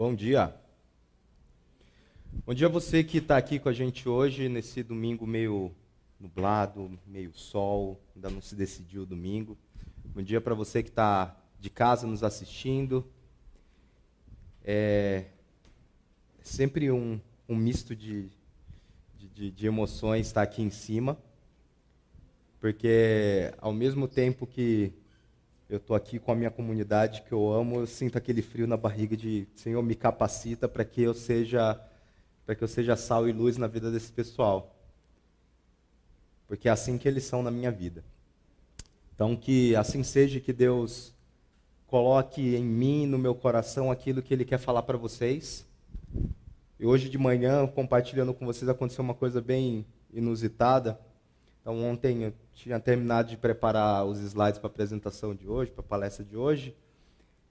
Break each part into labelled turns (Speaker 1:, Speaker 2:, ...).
Speaker 1: Bom dia. Bom dia a você que está aqui com a gente hoje, nesse domingo meio nublado, meio sol, ainda não se decidiu o domingo. Bom dia para você que está de casa nos assistindo. É, é sempre um, um misto de, de, de emoções estar aqui em cima, porque ao mesmo tempo que eu estou aqui com a minha comunidade que eu amo, eu sinto aquele frio na barriga de Senhor me capacita para que eu seja para que eu seja sal e luz na vida desse pessoal. Porque é assim que eles são na minha vida. Então que assim seja que Deus coloque em mim, no meu coração aquilo que ele quer falar para vocês. E hoje de manhã, compartilhando com vocês, aconteceu uma coisa bem inusitada. Então, ontem eu tinha terminado de preparar os slides para a apresentação de hoje, para a palestra de hoje.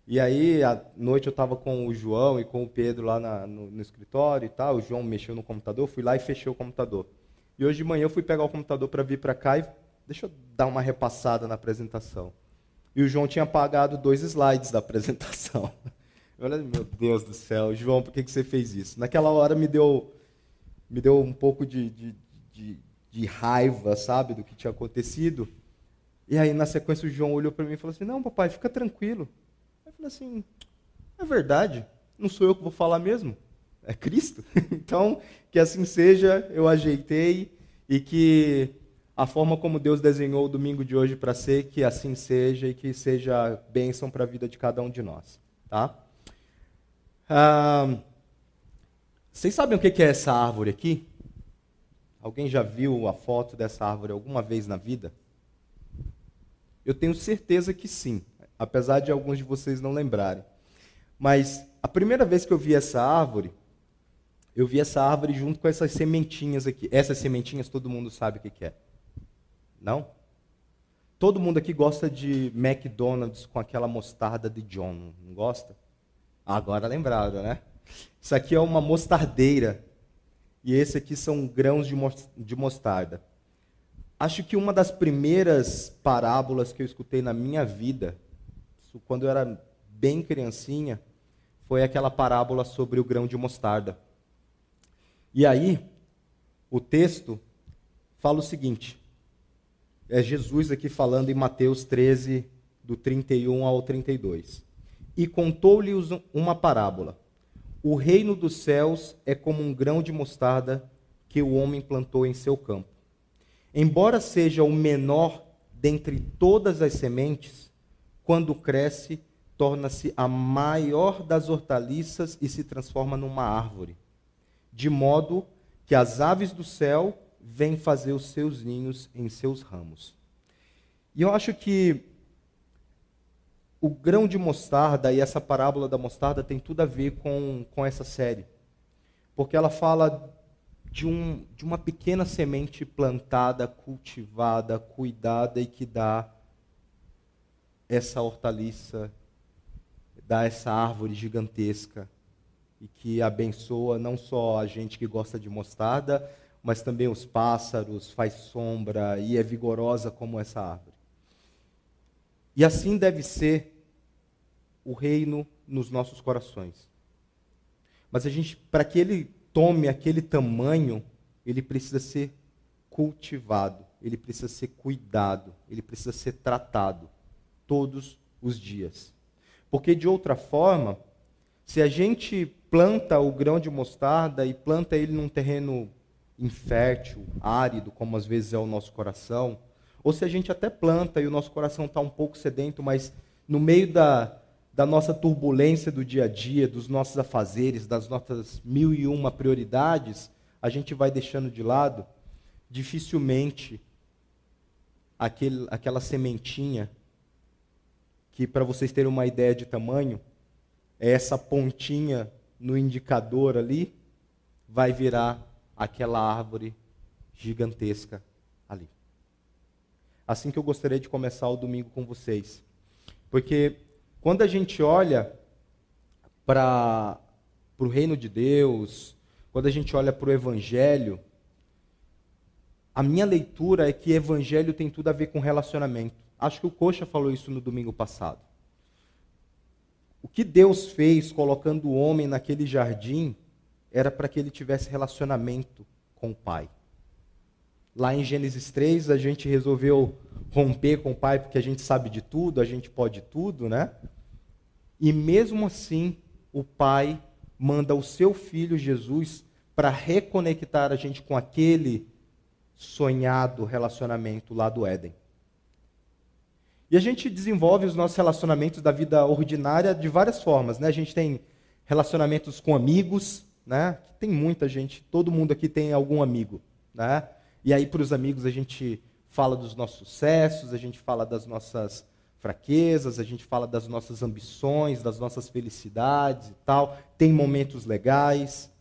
Speaker 1: E aí, à noite, eu estava com o João e com o Pedro lá na, no, no, escritório e tal. O João mexeu no computador, fui lá e fechei o computador. E hoje de manhã eu fui pegar o computador para vir para cá e deixa eu dar uma repassada na apresentação. E o João tinha apagado dois slides da apresentação. Olha, meu Deus do céu, João, por que, que você fez isso? Naquela hora me deu, me deu um pouco de, de, de de raiva, sabe, do que tinha acontecido. E aí, na sequência, o João olhou para mim e falou assim: Não, papai, fica tranquilo. Eu falei assim: É verdade, não sou eu que vou falar mesmo, é Cristo. então, que assim seja, eu ajeitei e que a forma como Deus desenhou o domingo de hoje para ser, que assim seja e que seja bênção para a vida de cada um de nós. Tá? Ah, vocês sabem o que é essa árvore aqui? Alguém já viu a foto dessa árvore alguma vez na vida? Eu tenho certeza que sim, apesar de alguns de vocês não lembrarem. Mas a primeira vez que eu vi essa árvore, eu vi essa árvore junto com essas sementinhas aqui. Essas sementinhas todo mundo sabe o que é. Não? Todo mundo aqui gosta de McDonald's com aquela mostarda de John, não gosta? Agora lembrado, né? Isso aqui é uma mostardeira e esse aqui são grãos de mostarda. Acho que uma das primeiras parábolas que eu escutei na minha vida, quando eu era bem criancinha, foi aquela parábola sobre o grão de mostarda. E aí, o texto fala o seguinte: é Jesus aqui falando em Mateus 13, do 31 ao 32. E contou-lhes uma parábola o reino dos céus é como um grão de mostarda que o homem plantou em seu campo. Embora seja o menor dentre todas as sementes, quando cresce, torna-se a maior das hortaliças e se transforma numa árvore, de modo que as aves do céu vêm fazer os seus ninhos em seus ramos. E eu acho que o grão de mostarda e essa parábola da mostarda tem tudo a ver com, com essa série. Porque ela fala de, um, de uma pequena semente plantada, cultivada, cuidada e que dá essa hortaliça, dá essa árvore gigantesca e que abençoa não só a gente que gosta de mostarda, mas também os pássaros, faz sombra e é vigorosa como essa árvore. E assim deve ser o reino nos nossos corações. Mas a gente, para que ele tome aquele tamanho, ele precisa ser cultivado, ele precisa ser cuidado, ele precisa ser tratado todos os dias. Porque de outra forma, se a gente planta o grão de mostarda e planta ele num terreno infértil, árido, como às vezes é o nosso coração, ou se a gente até planta e o nosso coração está um pouco sedento, mas no meio da, da nossa turbulência do dia a dia, dos nossos afazeres, das nossas mil e uma prioridades, a gente vai deixando de lado, dificilmente aquele, aquela sementinha, que para vocês terem uma ideia de tamanho, é essa pontinha no indicador ali, vai virar aquela árvore gigantesca ali assim que eu gostaria de começar o domingo com vocês. Porque quando a gente olha para o reino de Deus, quando a gente olha para o Evangelho, a minha leitura é que Evangelho tem tudo a ver com relacionamento. Acho que o Coxa falou isso no domingo passado. o que Deus fez colocando o homem naquele jardim era para que ele tivesse relacionamento com o Pai. Lá em Gênesis 3, a gente resolveu romper com o Pai porque a gente sabe de tudo, a gente pode tudo, né? E mesmo assim, o Pai manda o seu filho Jesus para reconectar a gente com aquele sonhado relacionamento lá do Éden. E a gente desenvolve os nossos relacionamentos da vida ordinária de várias formas, né? A gente tem relacionamentos com amigos, né? Tem muita gente, todo mundo aqui tem algum amigo, né? E aí para os amigos a gente fala dos nossos sucessos, a gente fala das nossas fraquezas, a gente fala das nossas ambições, das nossas felicidades e tal. Tem momentos legais.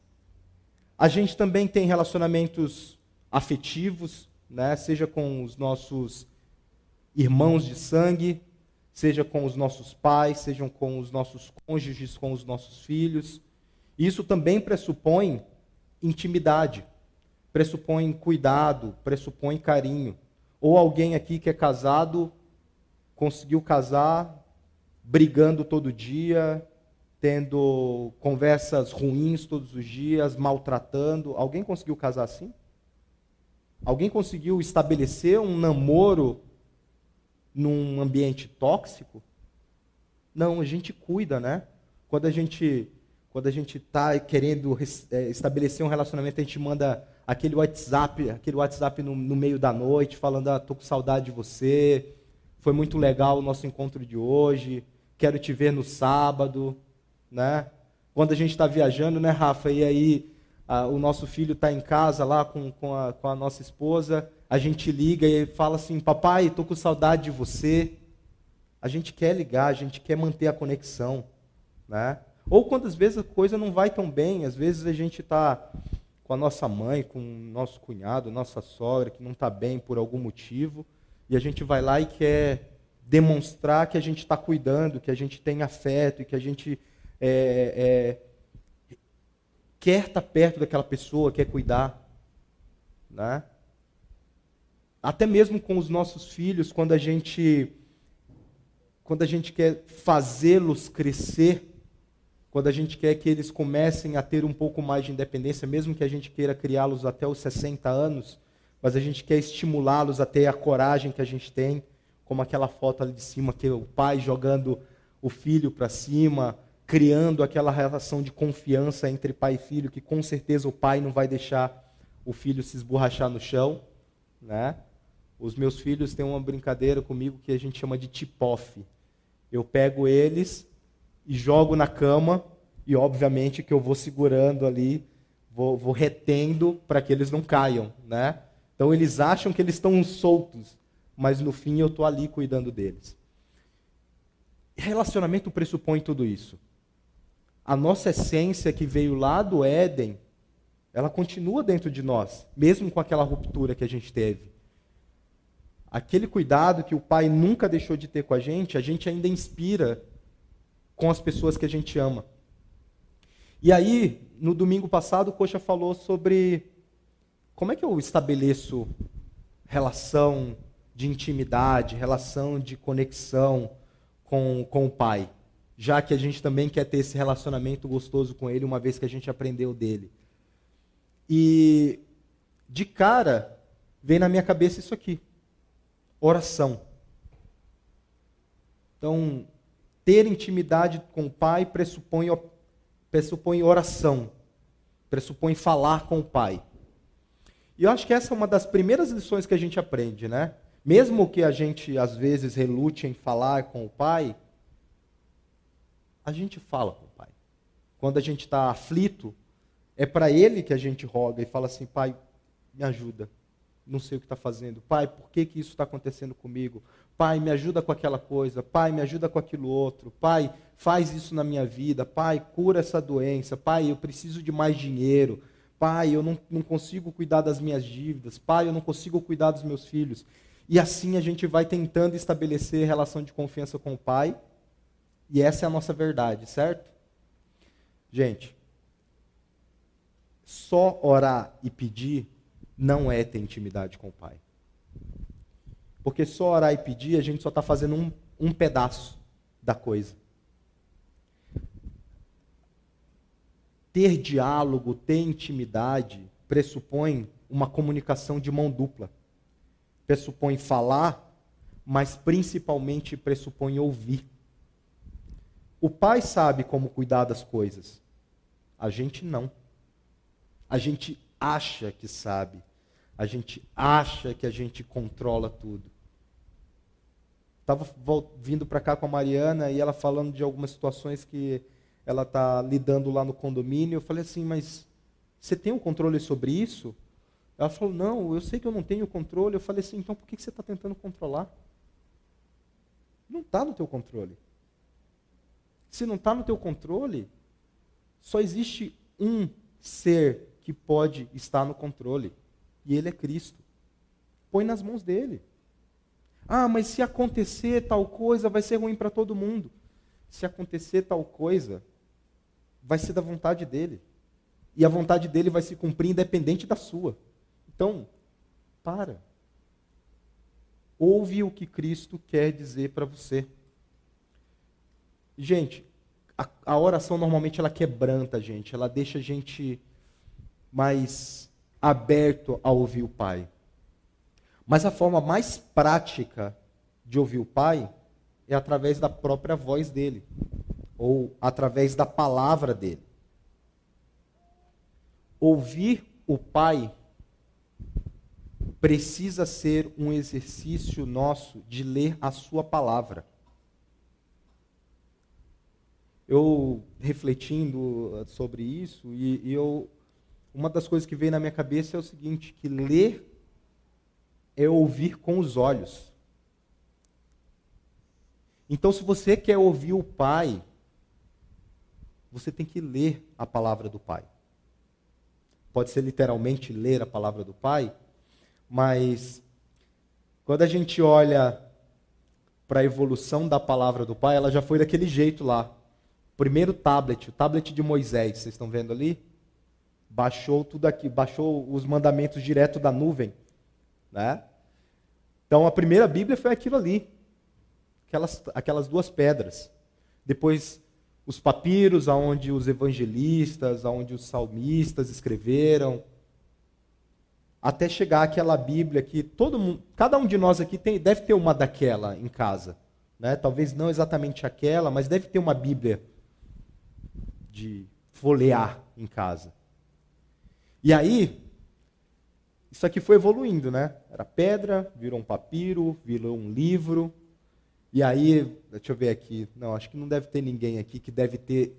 Speaker 1: A gente também tem relacionamentos afetivos, né? Seja com os nossos irmãos de sangue, seja com os nossos pais, sejam com os nossos cônjuges, com os nossos filhos. Isso também pressupõe intimidade, pressupõe cuidado, pressupõe carinho. Ou alguém aqui que é casado conseguiu casar brigando todo dia, tendo conversas ruins todos os dias, maltratando. Alguém conseguiu casar assim? Alguém conseguiu estabelecer um namoro num ambiente tóxico? Não, a gente cuida, né? Quando a gente quando a gente está querendo é, estabelecer um relacionamento, a gente manda aquele WhatsApp, aquele WhatsApp no, no meio da noite, falando, ah, tô com saudade de você, foi muito legal o nosso encontro de hoje, quero te ver no sábado, né? Quando a gente está viajando, né, Rafa, e aí a, o nosso filho está em casa lá com, com, a, com a nossa esposa, a gente liga e fala assim, papai, estou com saudade de você. A gente quer ligar, a gente quer manter a conexão, né? Ou quando às vezes a coisa não vai tão bem, às vezes a gente está com a nossa mãe, com o nosso cunhado, nossa sogra, que não está bem por algum motivo, e a gente vai lá e quer demonstrar que a gente está cuidando, que a gente tem afeto e que a gente é, é, quer estar tá perto daquela pessoa, quer cuidar. Né? Até mesmo com os nossos filhos, quando a gente quando a gente quer fazê-los crescer, quando a gente quer que eles comecem a ter um pouco mais de independência, mesmo que a gente queira criá-los até os 60 anos, mas a gente quer estimulá-los a ter a coragem que a gente tem, como aquela foto ali de cima, que é o pai jogando o filho para cima, criando aquela relação de confiança entre pai e filho, que com certeza o pai não vai deixar o filho se esborrachar no chão, né? Os meus filhos têm uma brincadeira comigo que a gente chama de tip-off. Eu pego eles e jogo na cama, e obviamente que eu vou segurando ali, vou, vou retendo para que eles não caiam, né? Então eles acham que eles estão soltos, mas no fim eu estou ali cuidando deles. Relacionamento pressupõe tudo isso. A nossa essência que veio lá do Éden, ela continua dentro de nós, mesmo com aquela ruptura que a gente teve. Aquele cuidado que o pai nunca deixou de ter com a gente, a gente ainda inspira com as pessoas que a gente ama. E aí, no domingo passado, o Coxa falou sobre como é que eu estabeleço relação de intimidade, relação de conexão com, com o pai, já que a gente também quer ter esse relacionamento gostoso com ele, uma vez que a gente aprendeu dele. E de cara, vem na minha cabeça isso aqui: oração. Então, ter intimidade com o Pai pressupõe, pressupõe oração, pressupõe falar com o Pai. E eu acho que essa é uma das primeiras lições que a gente aprende, né? Mesmo que a gente às vezes relute em falar com o Pai, a gente fala com o Pai. Quando a gente está aflito, é para Ele que a gente roga e fala assim: Pai, me ajuda. Não sei o que está fazendo. Pai, por que, que isso está acontecendo comigo? Pai, me ajuda com aquela coisa. Pai, me ajuda com aquilo outro. Pai, faz isso na minha vida. Pai, cura essa doença. Pai, eu preciso de mais dinheiro. Pai, eu não, não consigo cuidar das minhas dívidas. Pai, eu não consigo cuidar dos meus filhos. E assim a gente vai tentando estabelecer relação de confiança com o Pai. E essa é a nossa verdade, certo? Gente, só orar e pedir não é ter intimidade com o Pai. Porque só orar e pedir, a gente só está fazendo um, um pedaço da coisa. ter diálogo, ter intimidade, pressupõe uma comunicação de mão dupla. Pressupõe falar, mas principalmente pressupõe ouvir. O pai sabe como cuidar das coisas. A gente não. A gente acha que sabe. A gente acha que a gente controla tudo. Estava vindo para cá com a Mariana e ela falando de algumas situações que ela está lidando lá no condomínio. Eu falei assim, mas você tem um controle sobre isso? Ela falou, não, eu sei que eu não tenho controle. Eu falei assim, então por que você está tentando controlar? Não está no teu controle. Se não está no teu controle, só existe um ser que pode estar no controle. E ele é Cristo. Põe nas mãos dele. Ah, mas se acontecer tal coisa, vai ser ruim para todo mundo. Se acontecer tal coisa, vai ser da vontade dele. E a vontade dele vai se cumprir independente da sua. Então, para. Ouve o que Cristo quer dizer para você. Gente, a, a, oração normalmente ela quebranta a gente, ela deixa a gente mais aberto a ouvir o Pai. Mas a forma mais prática de ouvir o Pai é através da própria voz dele, ou através da palavra dele. Ouvir o Pai precisa ser um exercício nosso de ler a Sua palavra. Eu refletindo sobre isso, e, e eu, uma das coisas que veio na minha cabeça é o seguinte: que ler é ouvir com os olhos. Então, se você quer ouvir o Pai, você tem que ler a palavra do Pai. Pode ser literalmente ler a palavra do Pai, mas quando a gente olha para a evolução da palavra do Pai, ela já foi daquele jeito lá. Primeiro tablet, o tablet de Moisés, vocês estão vendo ali? Baixou tudo aqui, baixou os mandamentos direto da nuvem, né? Então a primeira Bíblia foi aquilo ali, aquelas, aquelas duas pedras. Depois os papiros, aonde os evangelistas, aonde os salmistas escreveram, até chegar aquela Bíblia que todo mundo, cada um de nós aqui tem, deve ter uma daquela em casa, né? Talvez não exatamente aquela, mas deve ter uma Bíblia de folhear em casa. E aí, isso aqui foi evoluindo, né? Era pedra, virou um papiro, virou um livro. E aí, deixa eu ver aqui. Não, acho que não deve ter ninguém aqui que deve ter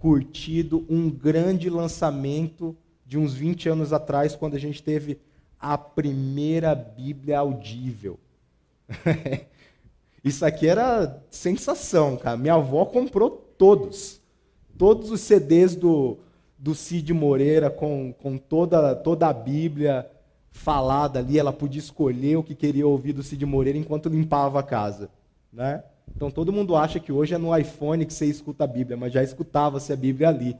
Speaker 1: curtido um grande lançamento de uns 20 anos atrás, quando a gente teve a primeira Bíblia audível. Isso aqui era sensação, cara. Minha avó comprou todos. Todos os CDs do, do Cid Moreira com, com toda, toda a Bíblia falada ali. Ela podia escolher o que queria ouvir do Cid Moreira enquanto limpava a casa. Né? Então todo mundo acha que hoje é no iPhone que você escuta a Bíblia, mas já escutava-se a Bíblia ali.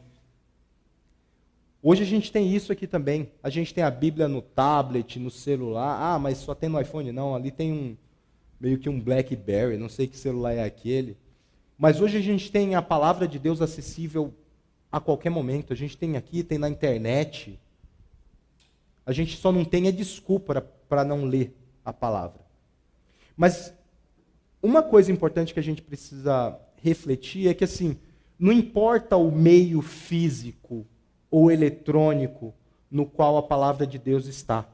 Speaker 1: Hoje a gente tem isso aqui também. A gente tem a Bíblia no tablet, no celular. Ah, mas só tem no iPhone? Não, ali tem um meio que um BlackBerry, não sei que celular é aquele. Mas hoje a gente tem a palavra de Deus acessível a qualquer momento. A gente tem aqui, tem na internet. A gente só não tem a desculpa para não ler a palavra. Mas uma coisa importante que a gente precisa refletir é que assim, não importa o meio físico ou eletrônico no qual a palavra de Deus está.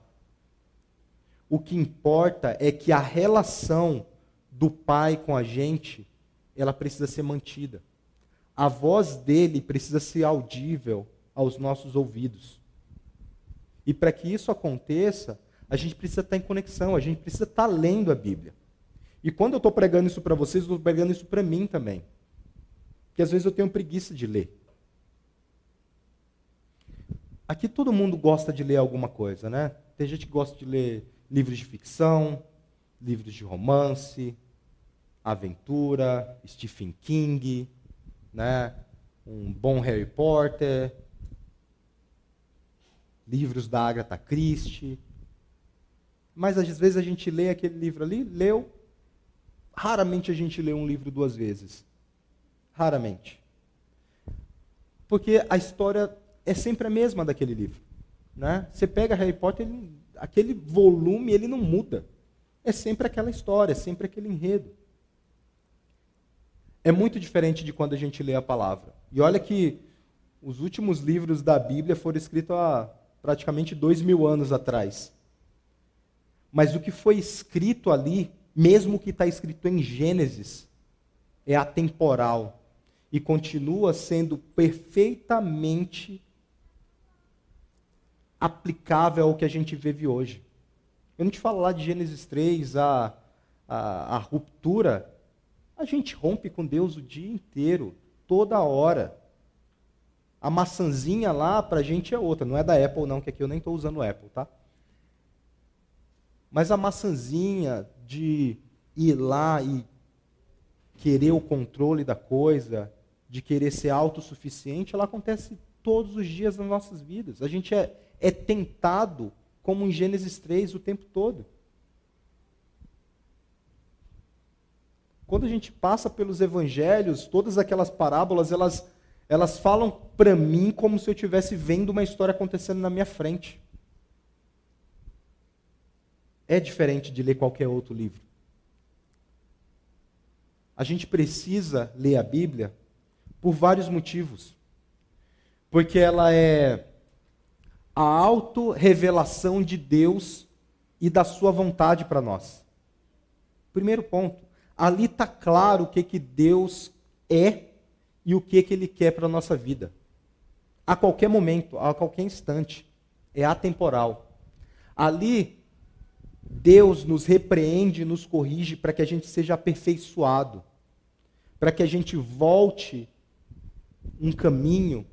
Speaker 1: O que importa é que a relação do Pai com a gente, ela precisa ser mantida. A voz dele precisa ser audível aos nossos ouvidos. E para que isso aconteça, a gente precisa estar em conexão, a gente precisa estar lendo a Bíblia. E quando eu estou pregando isso para vocês, eu estou pregando isso para mim também. Porque às vezes eu tenho preguiça de ler. Aqui todo mundo gosta de ler alguma coisa, né? Tem gente que gosta de ler livros de ficção, livros de romance, aventura, Stephen King, né? Um bom Harry Potter, livros da Agatha Christie. Mas às vezes a gente lê aquele livro ali, leu, raramente a gente lê um livro duas vezes. Raramente. Porque a história é sempre a mesma daquele livro. Né? Você pega Harry Potter, ele, aquele volume ele não muda. É sempre aquela história, é sempre aquele enredo. É muito diferente de quando a gente lê a palavra. E olha que os últimos livros da Bíblia foram escritos há praticamente dois mil anos atrás. Mas o que foi escrito ali, mesmo que está escrito em Gênesis, é atemporal e continua sendo perfeitamente aplicável ao que a gente vive hoje. Eu não te falo lá de Gênesis 3, a, a, a ruptura. A gente rompe com Deus o dia inteiro, toda hora. A maçãzinha lá para a gente é outra, não é da Apple não, que aqui eu nem estou usando Apple, tá? Mas a maçãzinha de ir lá e querer o controle da coisa, de querer ser autossuficiente, ela acontece todos os dias nas nossas vidas. A gente é, é tentado, como em Gênesis 3, o tempo todo. Quando a gente passa pelos evangelhos, todas aquelas parábolas, elas, elas falam para mim como se eu estivesse vendo uma história acontecendo na minha frente. É diferente de ler qualquer outro livro. A gente precisa ler a Bíblia por vários motivos. Porque ela é a auto-revelação de Deus e da sua vontade para nós. Primeiro ponto, ali está claro o que, que Deus é e o que, que Ele quer para a nossa vida. A qualquer momento, a qualquer instante. É atemporal. Ali, Deus nos repreende, nos corrige para que a gente seja aperfeiçoado, para que a gente volte um caminho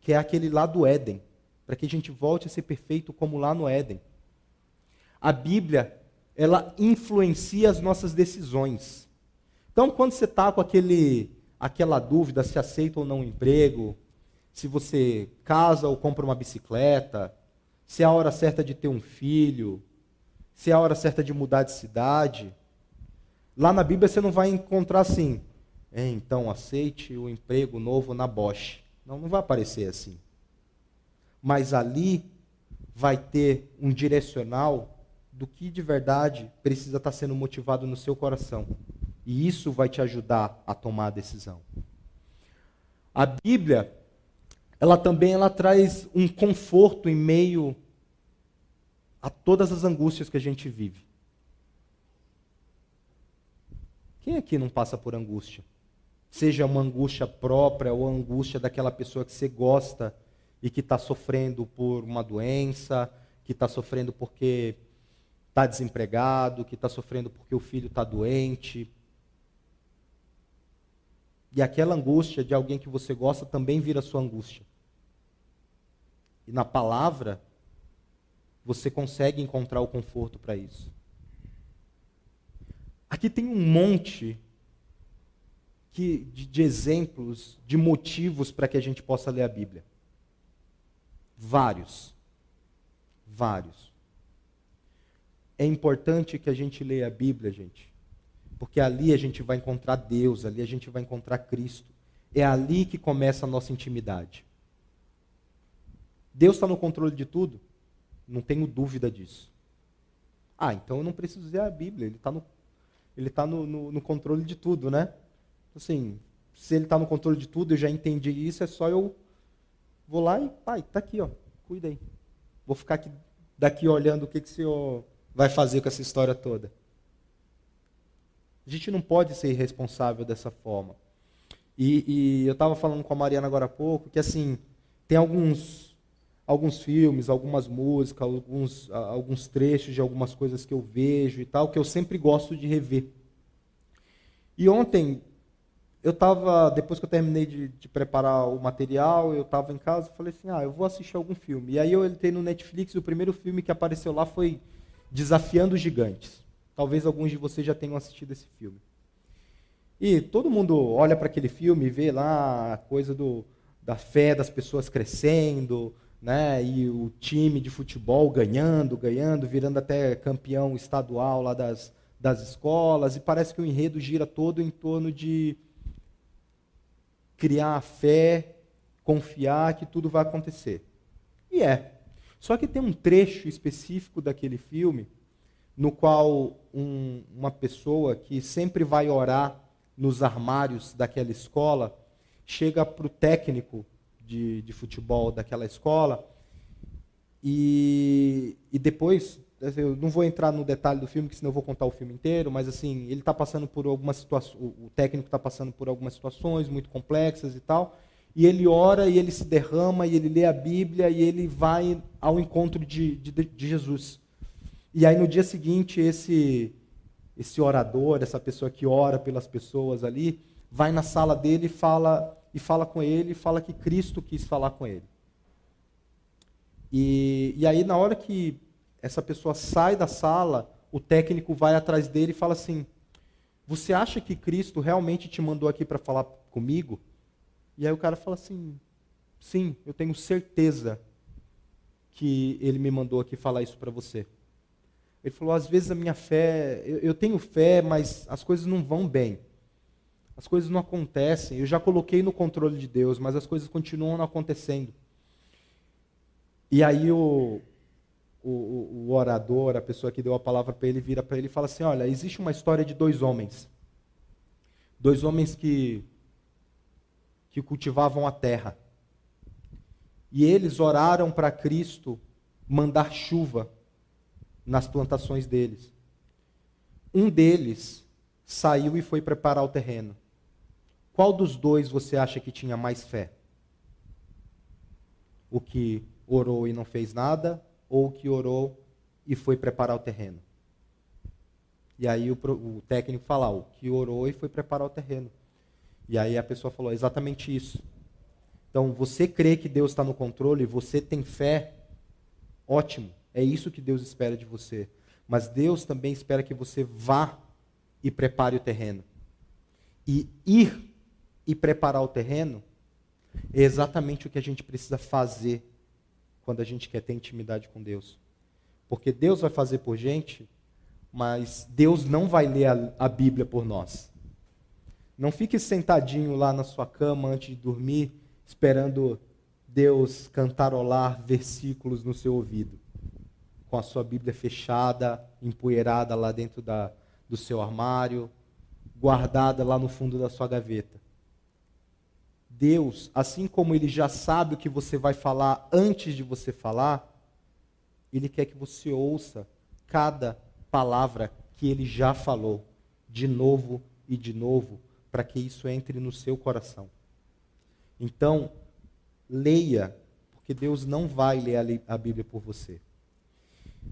Speaker 1: que é aquele lá do Éden para que a gente volte a ser perfeito como lá no Éden. A Bíblia, ela influencia as nossas decisões. Então, quando você está com aquele, aquela dúvida se aceita ou não um emprego, se você casa ou compra uma bicicleta, se é a hora certa de ter um filho, se é a hora certa de mudar de cidade, lá na Bíblia você não vai encontrar assim, é, então aceite o emprego novo na Bosch. Não, não vai aparecer assim mas ali vai ter um direcional do que de verdade precisa estar sendo motivado no seu coração. E isso vai te ajudar a tomar a decisão. A Bíblia, ela também ela traz um conforto em meio a todas as angústias que a gente vive. Quem aqui não passa por angústia? Seja uma angústia própria ou angústia daquela pessoa que você gosta e que está sofrendo por uma doença, que está sofrendo porque está desempregado, que está sofrendo porque o filho está doente. E aquela angústia de alguém que você gosta também vira sua angústia. E na palavra, você consegue encontrar o conforto para isso. Aqui tem um monte que, de, de exemplos, de motivos para que a gente possa ler a Bíblia. Vários. Vários. É importante que a gente leia a Bíblia, gente. Porque ali a gente vai encontrar Deus, ali a gente vai encontrar Cristo. É ali que começa a nossa intimidade. Deus está no controle de tudo? Não tenho dúvida disso. Ah, então eu não preciso ler a Bíblia, ele está no, ele tá no, no, no controle de tudo, né? Assim, se ele está no controle de tudo, eu já entendi isso, é só eu Vou lá e, pai, tá aqui, ó, cuida aí. Vou ficar aqui, daqui olhando o que, que o senhor vai fazer com essa história toda. A gente não pode ser irresponsável dessa forma. E, e eu estava falando com a Mariana agora há pouco que assim tem alguns alguns filmes, algumas músicas, alguns alguns trechos de algumas coisas que eu vejo e tal que eu sempre gosto de rever. E ontem eu estava, depois que eu terminei de, de, preparar o material, eu estava em casa e falei assim, ah, eu vou assistir algum filme. E aí eu entrei no Netflix e o primeiro filme que apareceu lá foi Desafiando os Gigantes. Talvez alguns de vocês já tenham assistido esse filme. E todo mundo olha para aquele filme e vê lá a coisa do, da fé das pessoas crescendo, né? E o time de futebol ganhando, ganhando, virando até campeão estadual lá das, das escolas. E parece que o enredo gira todo em torno de criar a fé confiar que tudo vai acontecer. E é. Só que tem um trecho específico daquele filme no qual um, uma pessoa que sempre vai orar nos armários daquela escola chega para o técnico de, de futebol daquela escola e, e depois eu não vou entrar no detalhe do filme, que senão eu vou contar o filme inteiro, mas assim, ele está passando por algumas situações, o técnico está passando por algumas situações muito complexas e tal, e ele ora e ele se derrama e ele lê a Bíblia e ele vai ao encontro de, de, de Jesus. E aí no dia seguinte esse esse orador, essa pessoa que ora pelas pessoas ali, vai na sala dele e fala e fala com ele, e fala que Cristo quis falar com ele. E, e aí na hora que essa pessoa sai da sala, o técnico vai atrás dele e fala assim: Você acha que Cristo realmente te mandou aqui para falar comigo? E aí o cara fala assim: Sim, eu tenho certeza que ele me mandou aqui falar isso para você. Ele falou: Às vezes a minha fé, eu, eu tenho fé, mas as coisas não vão bem. As coisas não acontecem. Eu já coloquei no controle de Deus, mas as coisas continuam não acontecendo. E aí o, o, o, orador, a pessoa que deu a palavra para ele, vira para ele e fala assim: Olha, existe uma história de dois homens. Dois homens que, que cultivavam a terra. E eles oraram para Cristo mandar chuva nas plantações deles. Um deles saiu e foi preparar o terreno. Qual dos dois você acha que tinha mais fé? O que orou e não fez nada ou que orou e foi preparar o terreno? E aí o, o técnico fala, o que orou e foi preparar o terreno. E aí a pessoa falou, exatamente isso. Então, você crê que Deus está no controle, você tem fé, ótimo. É isso que Deus espera de você. Mas Deus também espera que você vá e prepare o terreno. E ir e preparar o terreno é exatamente o que a gente precisa fazer quando a gente quer ter intimidade com Deus. Porque Deus vai fazer por gente, mas Deus não vai ler a, a Bíblia por nós. Não fique sentadinho lá na sua cama antes de dormir, esperando Deus cantarolar versículos no seu ouvido, com a sua Bíblia fechada, empoeirada lá dentro da, do seu armário, guardada lá no fundo da sua gaveta. Deus, assim como Ele já sabe o que você vai falar antes de você falar, Ele quer que você ouça cada palavra que Ele já falou, de novo e de novo, para que isso entre no seu coração. Então, leia, porque Deus não vai ler a Bíblia por você.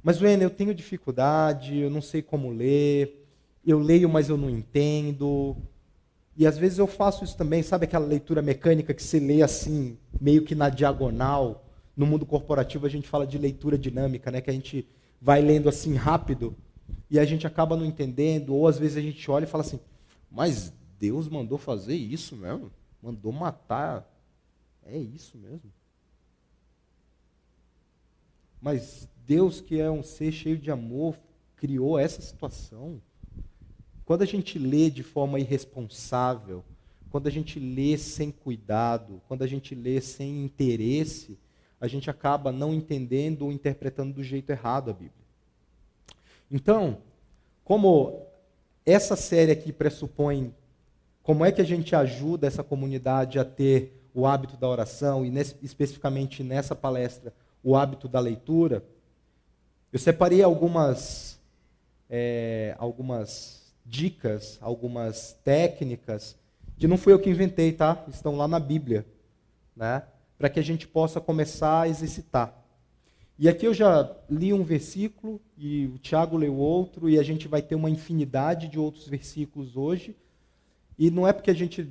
Speaker 1: Mas, Wena, eu tenho dificuldade, eu não sei como ler, eu leio, mas eu não entendo, e às vezes eu faço isso também, sabe aquela leitura mecânica que se lê assim, meio que na diagonal? No mundo corporativo a gente fala de leitura dinâmica, né? Que a gente vai lendo assim rápido e a gente acaba não entendendo, ou às vezes a gente olha e fala assim: "Mas Deus mandou fazer isso mesmo? Mandou matar? É isso mesmo?" Mas Deus, que é um ser cheio de amor, criou essa situação. Quando a gente lê de forma irresponsável, quando a gente lê sem cuidado, quando a gente lê sem interesse, a gente acaba não entendendo ou interpretando do jeito errado a Bíblia. Então, como essa série aqui pressupõe como é que a gente ajuda essa comunidade a ter o hábito da oração e nesse, especificamente nessa palestra o hábito da leitura, eu separei algumas é, algumas dicas, algumas técnicas, que não fui eu que inventei, tá? Estão lá na Bíblia, né? Para que a gente possa começar a exercitar. E aqui eu já li um versículo e o Tiago leu outro e a gente vai ter uma infinidade de outros versículos hoje. E não é porque a gente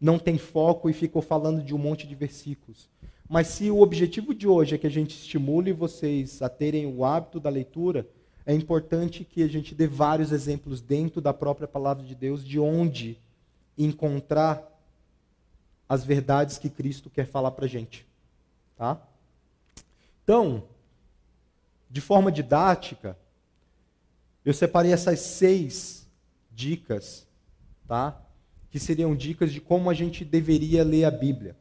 Speaker 1: não tem foco e ficou falando de um monte de versículos. Mas se o objetivo de hoje é que a gente estimule vocês a terem o hábito da leitura, é importante que a gente dê vários exemplos dentro da própria palavra de Deus de onde encontrar as verdades que Cristo quer falar para a gente. Tá? Então, de forma didática, eu separei essas seis dicas, tá? que seriam dicas de como a gente deveria ler a Bíblia.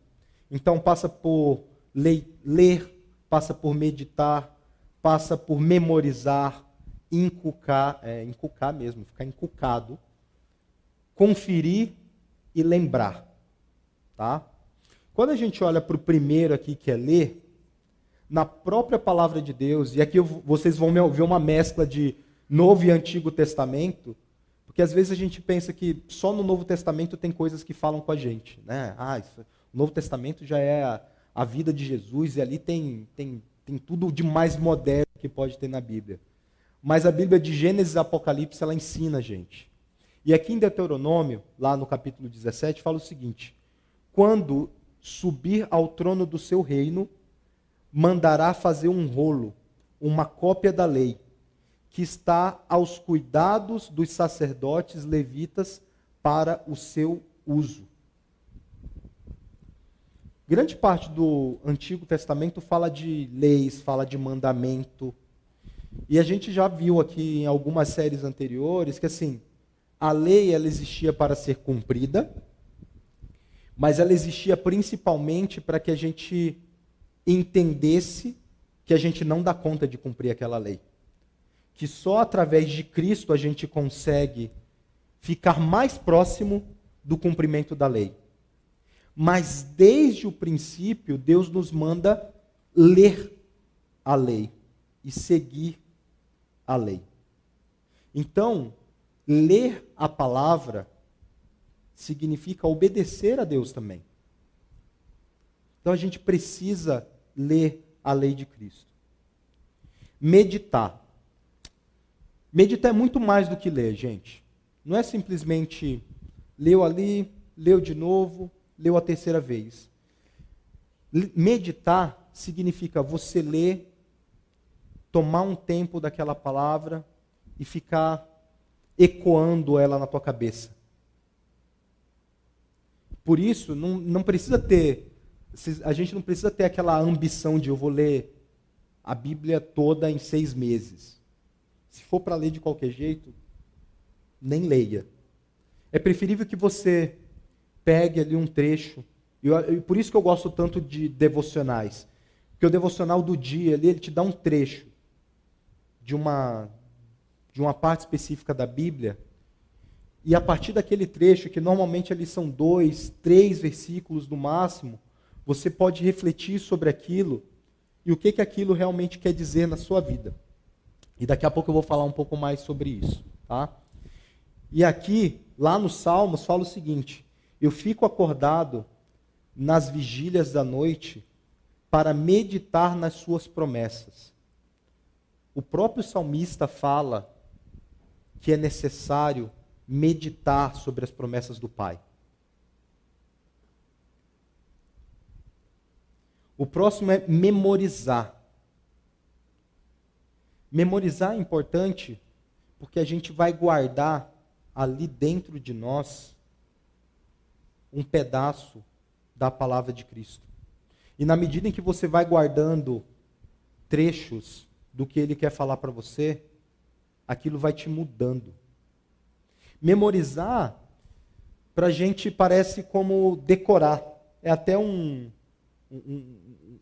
Speaker 1: Então passa por ler, passa por meditar, passa por memorizar, inculcar, é, inculcar mesmo, ficar inculcado, conferir e lembrar. Tá? Quando a gente olha para o primeiro aqui, que é ler, na própria palavra de Deus, e aqui vocês vão ver uma mescla de Novo e Antigo Testamento, porque às vezes a gente pensa que só no Novo Testamento tem coisas que falam com a gente. Né? Ah, isso, o Novo Testamento já é a, a, vida de Jesus, e ali tem, tem, tem tudo de mais moderno que pode ter na Bíblia. Mas a Bíblia de Gênesis e Apocalipse, ela ensina a gente. E aqui em Deuteronômio, lá no capítulo 17, fala o seguinte: Quando subir ao trono do seu reino, mandará fazer um rolo, uma cópia da lei, que está aos cuidados dos sacerdotes levitas para o seu uso. Grande parte do Antigo Testamento fala de leis, fala de mandamento. E a gente já viu aqui em algumas séries anteriores que assim, a lei ela existia para ser cumprida, mas ela existia principalmente para que a gente entendesse que a gente não dá conta de cumprir aquela lei. Que só através de Cristo a gente consegue ficar mais próximo do cumprimento da lei. Mas desde o princípio, Deus nos manda ler a lei e seguir a lei. Então, ler a palavra significa obedecer a Deus também. Então a gente precisa ler a lei de Cristo. Meditar. Meditar é muito mais do que ler, gente. Não é simplesmente leu ali, leu de novo, leu a terceira vez. Meditar significa você ler, tomar um tempo daquela palavra e ficar ecoando ela na tua cabeça. Por isso, não, não precisa ter, a gente não precisa ter aquela ambição de eu vou ler a Bíblia toda em seis meses. Se for para ler de qualquer jeito, nem leia. É preferível que você pegue ali um trecho. E por isso que eu gosto tanto de devocionais. Porque o devocional do dia ali, ele te dá um trecho de uma, de uma parte específica da Bíblia e a partir daquele trecho, que normalmente ali são dois, três versículos no máximo, você pode refletir sobre aquilo e o que, que aquilo realmente quer dizer na sua vida. E daqui a pouco eu vou falar um pouco mais sobre isso. Tá? E aqui, lá nos Salmos, fala o seguinte: Eu fico acordado nas vigílias da noite para meditar nas suas promessas. O próprio salmista fala que é necessário meditar sobre as promessas do Pai. O próximo é memorizar. Memorizar é importante porque a gente vai guardar ali dentro de nós um pedaço da palavra de Cristo. E na medida em que você vai guardando trechos do que ele quer falar para você, aquilo vai te mudando. Memorizar, para a gente, parece como decorar. É até um, um,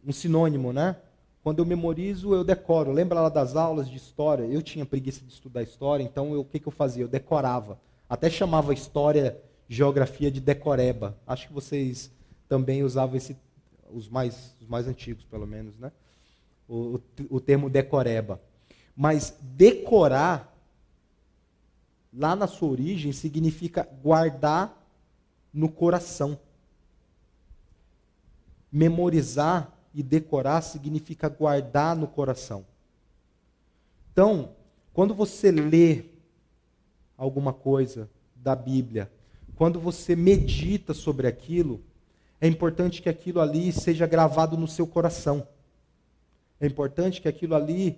Speaker 1: um sinônimo, né? Quando eu memorizo, eu decoro. Lembra lá das aulas de história? Eu tinha preguiça de estudar história, então o que, que eu fazia? Eu decorava. Até chamava história, geografia de decoreba. Acho que vocês também usavam esse, os mais, os mais antigos, pelo menos, né? O, o, o termo decoreba. Mas decorar lá na sua origem, significa guardar no coração. Memorizar e decorar significa guardar no coração. Então, quando você lê alguma coisa da Bíblia, quando você medita sobre aquilo, é importante que aquilo ali seja gravado no seu coração. É importante que aquilo ali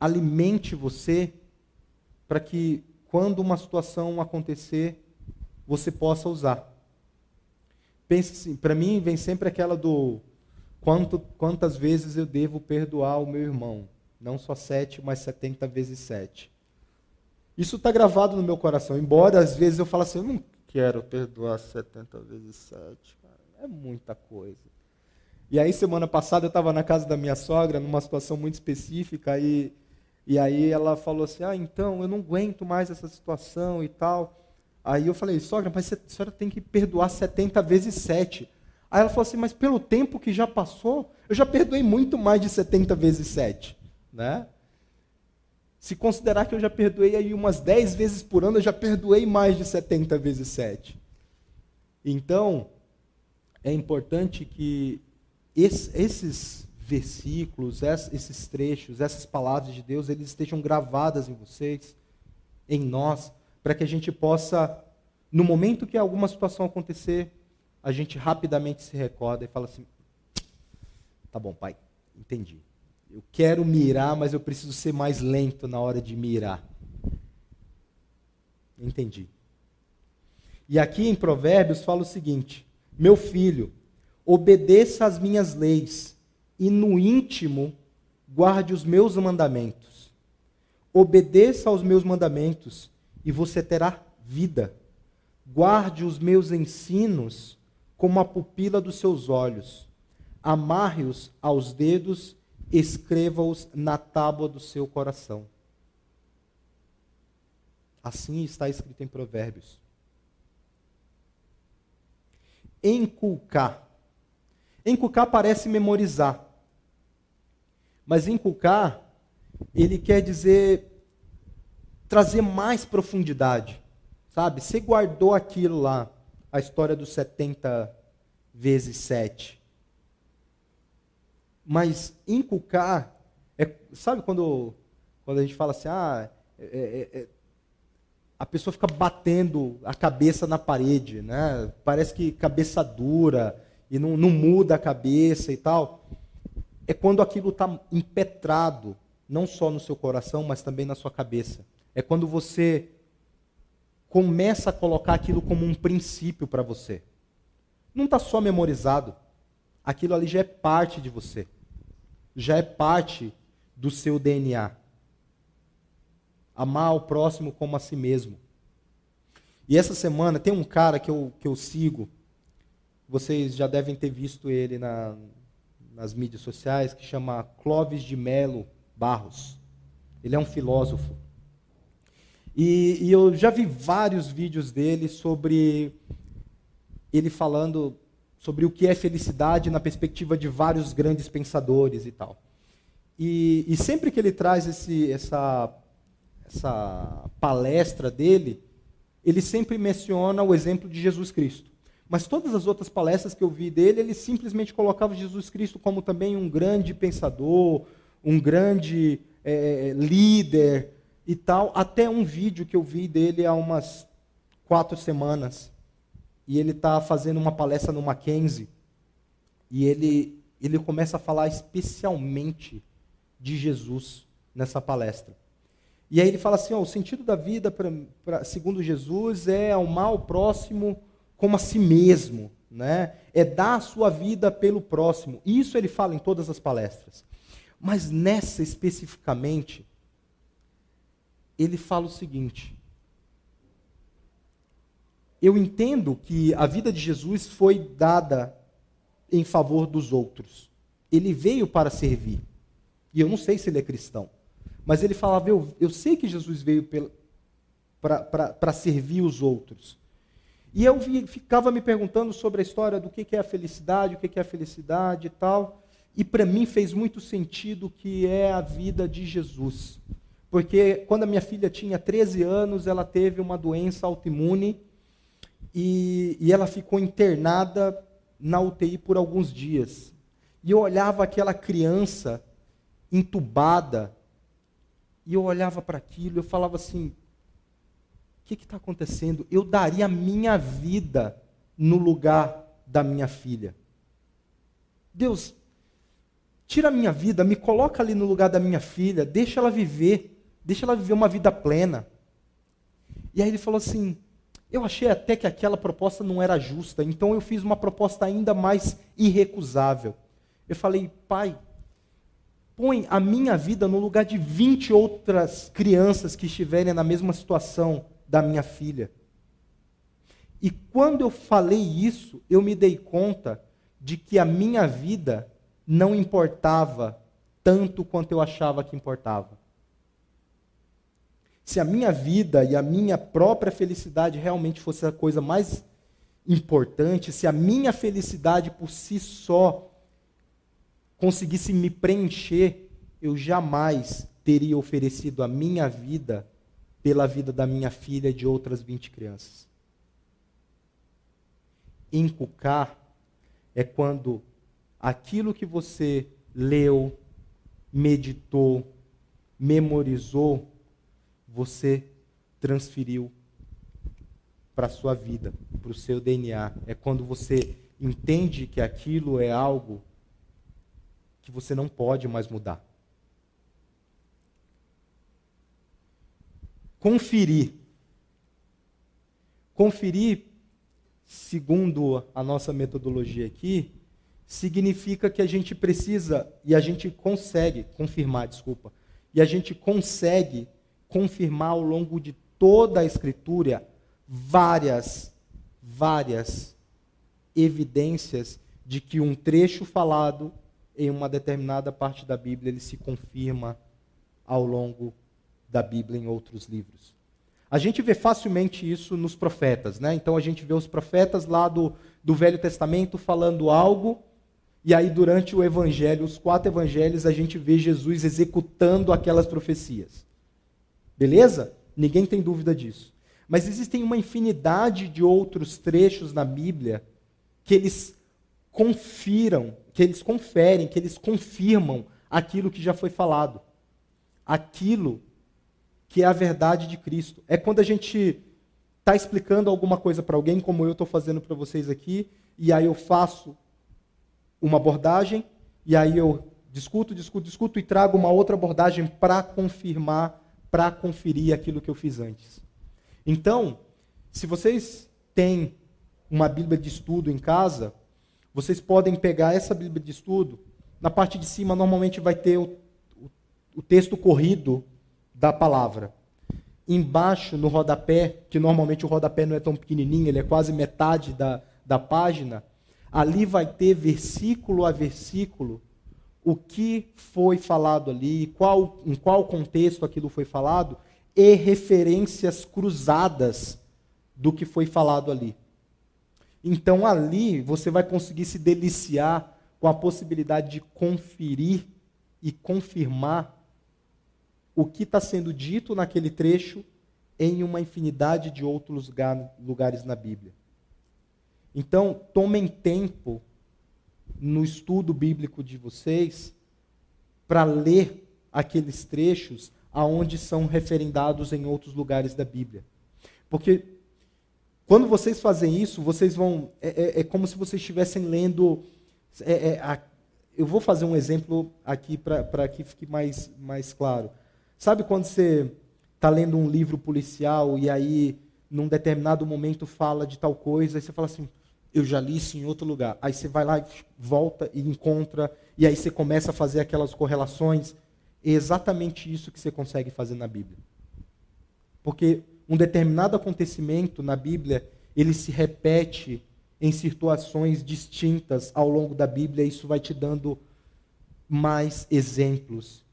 Speaker 1: alimente você para que quando uma situação acontecer, você possa usar. Pense assim, para mim vem sempre aquela do quanto, quantas vezes eu devo perdoar o meu irmão? Não só sete, mas setenta vezes sete. Isso está gravado no meu coração, embora às vezes eu fale assim, eu não quero perdoar setenta vezes sete. É muita coisa. E aí, semana passada, eu estava na casa da minha sogra, numa situação muito específica, e, e aí ela falou assim: Ah, então, eu não aguento mais essa situação e tal. Aí eu falei: Sogra, mas a senhora tem que perdoar 70 vezes 7. Aí ela falou assim: Mas pelo tempo que já passou, eu já perdoei muito mais de 70 vezes 7. Né? Se considerar que eu já perdoei aí umas 10 vezes por ano, eu já perdoei mais de 70 vezes 7. Então, é importante que esses versículos, esses trechos, essas palavras de Deus, eles estejam gravadas em vocês, em nós, para que a gente possa, no momento que alguma situação acontecer, a gente rapidamente se recorda e fala assim: tá bom, pai, entendi. Eu quero mirar, mas eu preciso ser mais lento na hora de mirar. Entendi. E aqui em Provérbios fala o seguinte: Meu filho, obedeça às minhas leis e no íntimo guarde os meus mandamentos. Obedeça aos meus mandamentos e você terá vida. Guarde os meus ensinos como a pupila dos seus olhos. Amarre-os aos dedos escreva-os na tábua do seu coração. Assim está escrito em Provérbios. Enculcar. Enculcar parece memorizar. Mas enculcar, ele quer dizer trazer mais profundidade. Sabe? Você guardou aquilo lá, a história dos 70 vezes 7. Mas inculcar, é, sabe quando, quando a gente fala assim, ah, é, é, é, a pessoa fica batendo a cabeça na parede, né? parece que cabeça dura e não, não muda a cabeça e tal. É quando aquilo está impetrado, não só no seu coração, mas também na sua cabeça. É quando você começa a colocar aquilo como um princípio para você. Não está só memorizado aquilo ali já é parte de você. Já é parte do seu DNA. Amar o próximo como a si mesmo. E essa semana tem um cara que eu, que eu sigo, vocês já devem ter visto ele na, nas mídias sociais, que chama Clóvis de Melo Barros. Ele é um filósofo. E, e eu já vi vários vídeos dele sobre ele falando sobre o que é felicidade na perspectiva de vários grandes pensadores e tal. E, e sempre que ele traz esse, essa, essa palestra dele, ele sempre menciona o exemplo de Jesus Cristo. Mas todas as outras palestras que eu vi dele, ele simplesmente colocava Jesus Cristo como também um grande pensador, um grande é, líder e tal. Até um vídeo que eu vi dele há umas quatro semanas, e ele está fazendo uma palestra no Mackenzie, e ele, ele começa a falar especialmente de Jesus nessa palestra. E aí ele fala assim: ó, o sentido da vida, pra, pra, segundo Jesus, é amar o próximo como a si mesmo, né? é dar a sua vida pelo próximo. Isso ele fala em todas as palestras. Mas nessa especificamente, ele fala o seguinte: eu entendo que a vida de Jesus foi dada em favor dos outros. Ele veio para servir. E eu não sei se ele é cristão. Mas ele falava: Eu, eu sei que Jesus veio para servir os outros. E eu vi, ficava me perguntando sobre a história do que, que é a felicidade, o que, que é a felicidade e tal. E para mim fez muito sentido que é a vida de Jesus. Porque quando a minha filha tinha 13 anos, ela teve uma doença autoimune e, e ela ficou internada na UTI por alguns dias. E eu olhava aquela criança entubada, e eu olhava para aquilo, eu falava assim: o que está acontecendo? Eu daria a minha vida no lugar da minha filha. Deus, tira a minha vida, me coloca ali no lugar da minha filha, deixa ela viver, deixa ela viver uma vida plena. E aí ele falou assim: eu achei até que aquela proposta não era justa, então eu fiz uma proposta ainda mais irrecusável. Eu falei, pai, põe a minha vida no lugar de 20 outras crianças que estiverem na mesma situação da minha filha. E quando eu falei isso, eu me dei conta de que a minha vida não importava tanto quanto eu achava que importava. Se a minha vida e a minha própria felicidade realmente fosse a coisa mais importante, se a minha felicidade por si só conseguisse me preencher, eu jamais teria oferecido a minha vida pela vida da minha filha e de outras 20 crianças. Encucar é quando aquilo que você leu, meditou, memorizou, você transferiu para a sua vida, para o seu DNA. É quando você entende que aquilo é algo que você não pode mais mudar. Conferir. Conferir, segundo a nossa metodologia aqui, significa que a gente precisa e a gente consegue confirmar, desculpa, e a gente consegue confirmar ao longo de toda a escritura várias, várias evidências de que um trecho falado em uma determinada parte da Bíblia ele se confirma ao longo da Bíblia em outros livros. A gente vê facilmente isso nos profetas, né? Então a gente vê os profetas lá do, do Velho Testamento falando algo, e aí durante o Evangelho, os quatro Evangelhos, a gente vê Jesus executando aquelas profecias. Beleza? Ninguém tem dúvida disso. Mas existem uma infinidade de outros trechos na Bíblia que eles confiram, que eles conferem, que eles confirmam aquilo que já foi falado. Aquilo que é a verdade de Cristo. É quando a gente está explicando alguma coisa para alguém, como eu estou fazendo para vocês aqui, e aí eu faço uma abordagem, e aí eu discuto, discuto, discuto e trago uma outra abordagem para confirmar, para conferir aquilo que eu fiz antes. Então, se vocês têm uma Bíblia de estudo em casa, vocês podem pegar essa Bíblia de estudo, na parte de cima normalmente vai ter o, o, o texto corrido da palavra. Embaixo, no rodapé, que normalmente o rodapé não é tão pequenininho, ele é quase metade da, da página, ali vai ter versículo a versículo o que foi falado ali, qual, em qual contexto aquilo foi falado, e referências cruzadas do que foi falado ali. Então ali você vai conseguir se deliciar com a possibilidade de conferir e confirmar o que está sendo dito naquele trecho em uma infinidade de outros lugares na Bíblia. Então, tomem tempo no estudo bíblico de vocês para ler aqueles trechos aonde são referendados em outros lugares da Bíblia. Porque quando vocês fazem isso, vocês vão. É, é, é como se vocês estivessem lendo. É, é a, eu vou fazer um exemplo aqui para que fique mais, mais claro. Sabe quando você está lendo um livro policial e aí, num determinado momento, fala de tal coisa, e você fala assim: eu já li isso em outro lugar. Aí você vai lá e volta e encontra, e aí você começa a fazer aquelas correlações. É exatamente isso que você consegue fazer na Bíblia. Porque um determinado acontecimento na Bíblia, ele se repete em situações distintas ao longo da Bíblia, e isso vai te dando mais exemplos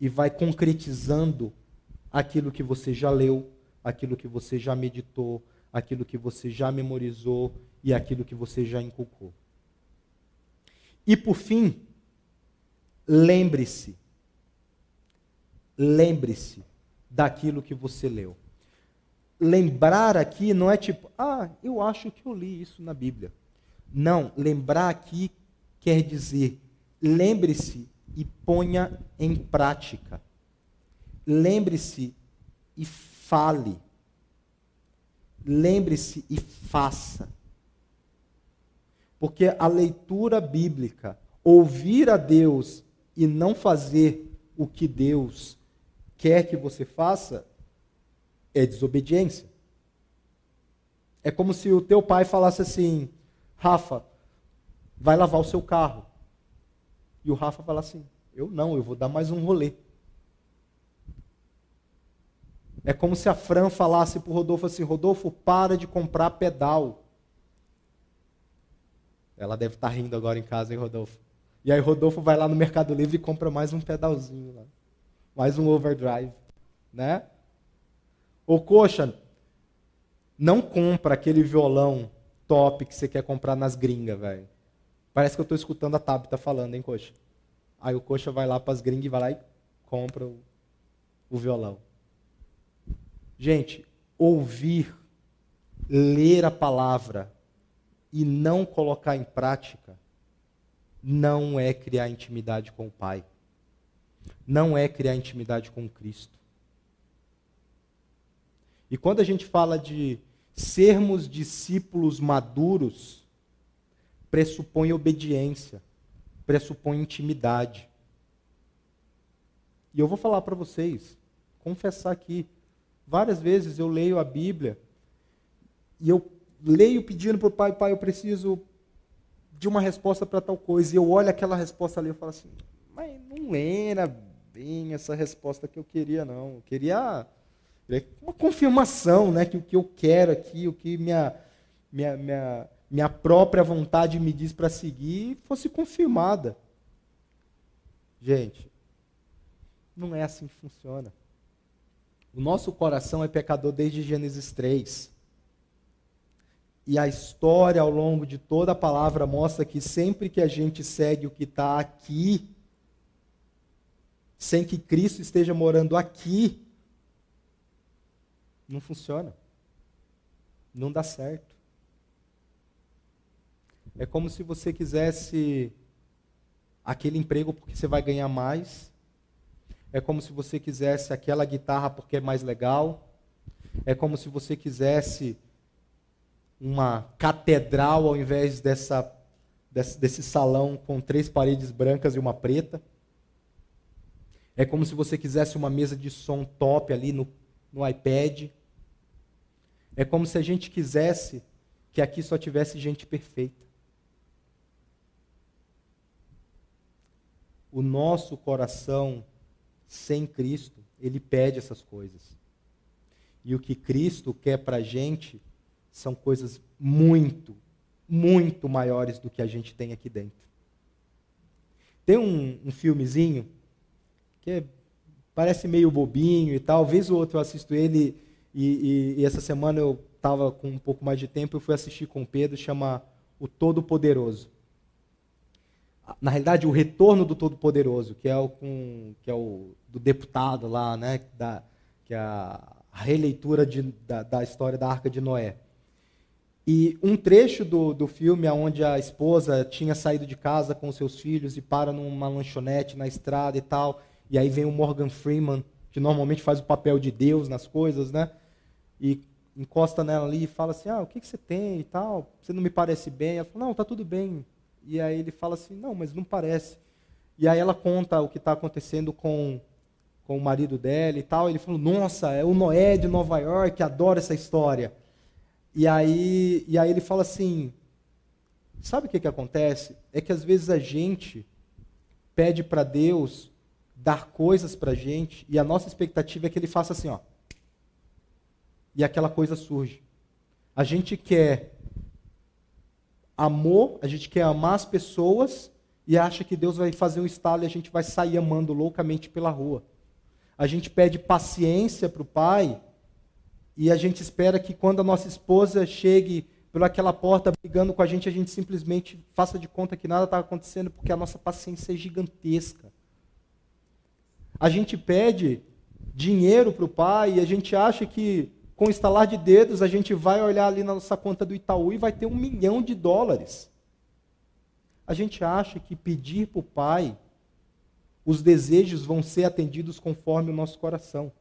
Speaker 1: e vai concretizando aquilo que você já leu, aquilo que você já meditou, aquilo que você já memorizou e aquilo que você já inculcou. E por fim, lembre-se, lembre-se daquilo que você leu lembrar aqui não é tipo, ah, eu acho que eu li isso na Bíblia. Não, lembrar aqui quer dizer, lembre-se e ponha em prática. Lembre-se e fale. Lembre-se e faça. Porque a leitura bíblica, ouvir a Deus e não fazer o que Deus quer que você faça, é desobediência. É como se o teu pai falasse assim: Rafa, vai lavar o seu carro. E o Rafa fala assim: Eu não, eu vou dar mais um rolê. É como se a Fran falasse para o Rodolfo assim: Rodolfo, para de comprar pedal. Ela deve estar tá rindo agora em casa, hein, Rodolfo? E aí Rodolfo vai lá no Mercado Livre e compra mais um pedalzinho, lá. mais um overdrive, né? Ô coxa, não compra aquele violão top que você quer comprar nas gringas, velho. Parece que eu estou escutando a Tabita falando, hein, coxa? Aí o coxa vai lá para as gringas e vai lá e compra o, o violão. Gente, ouvir, ler a palavra e não colocar em prática não é criar intimidade com o Pai. Não é criar intimidade com Cristo. E quando a gente fala de sermos discípulos maduros, pressupõe obediência, pressupõe intimidade. E eu vou falar para vocês, confessar aqui, várias vezes eu leio a Bíblia e eu leio pedindo para o pai, pai, eu preciso de uma resposta para tal coisa. E eu olho aquela resposta ali e falo assim, mas não era bem essa resposta que eu queria, não. Eu queria uma confirmação, né, que o que eu quero aqui, o que minha, minha, minha, minha própria vontade me diz para seguir, fosse confirmada. Gente, não é assim que funciona. O nosso coração é pecador desde Gênesis 3. E a história ao longo de toda a palavra mostra que sempre que a gente segue o que está aqui, sem que Cristo esteja morando aqui, não funciona. Não dá certo. É como se você quisesse aquele emprego porque você vai ganhar mais. É como se você quisesse aquela guitarra porque é mais legal. É como se você quisesse uma catedral ao invés dessa, desse, desse salão com três paredes brancas e uma preta. É como se você quisesse uma mesa de som top ali no, no iPad. É como se a gente quisesse que aqui só tivesse gente perfeita. O nosso coração sem Cristo, ele pede essas coisas. E o que Cristo quer para a gente são coisas muito, muito maiores do que a gente tem aqui dentro. Tem um, um filmezinho que é, parece meio bobinho e tal, vez ou outro eu assisto ele e, e, e essa semana eu estava com um pouco mais de tempo, eu fui assistir com o Pedro, chama O Todo-Poderoso. Na realidade, o Retorno do Todo-Poderoso, que é o com, que é o do deputado lá, né, da, que é a releitura de, da, da história da Arca de Noé. E um trecho do, do filme onde a esposa tinha saído de casa com seus filhos e para numa lanchonete na estrada e tal, e aí vem o Morgan Freeman, que normalmente faz o papel de Deus nas coisas, né? E encosta nela ali e fala assim: Ah, o que, que você tem e tal? Você não me parece bem? Ela fala: Não, tá tudo bem. E aí ele fala assim: Não, mas não parece. E aí ela conta o que está acontecendo com, com o marido dela e tal. Ele falou: Nossa, é o Noé de Nova York, adora essa história. E aí, e aí ele fala assim: sabe o que, que acontece? É que às vezes a gente pede para Deus dar coisas para a gente e a nossa expectativa é que ele faça assim, ó. E aquela coisa surge. A gente quer amor, a gente quer amar as pessoas e acha que Deus vai fazer um estalo e a gente vai sair amando loucamente pela rua. A gente pede paciência para o Pai e a gente espera que quando a nossa esposa chegue pelaquela porta brigando com a gente, a gente simplesmente faça de conta que nada está acontecendo, porque a nossa paciência é gigantesca. A gente pede dinheiro para o pai e a gente acha que com estalar de dedos a gente vai olhar ali na nossa conta do Itaú e vai ter um milhão de dólares. A gente acha que pedir para o pai, os desejos vão ser atendidos conforme o nosso coração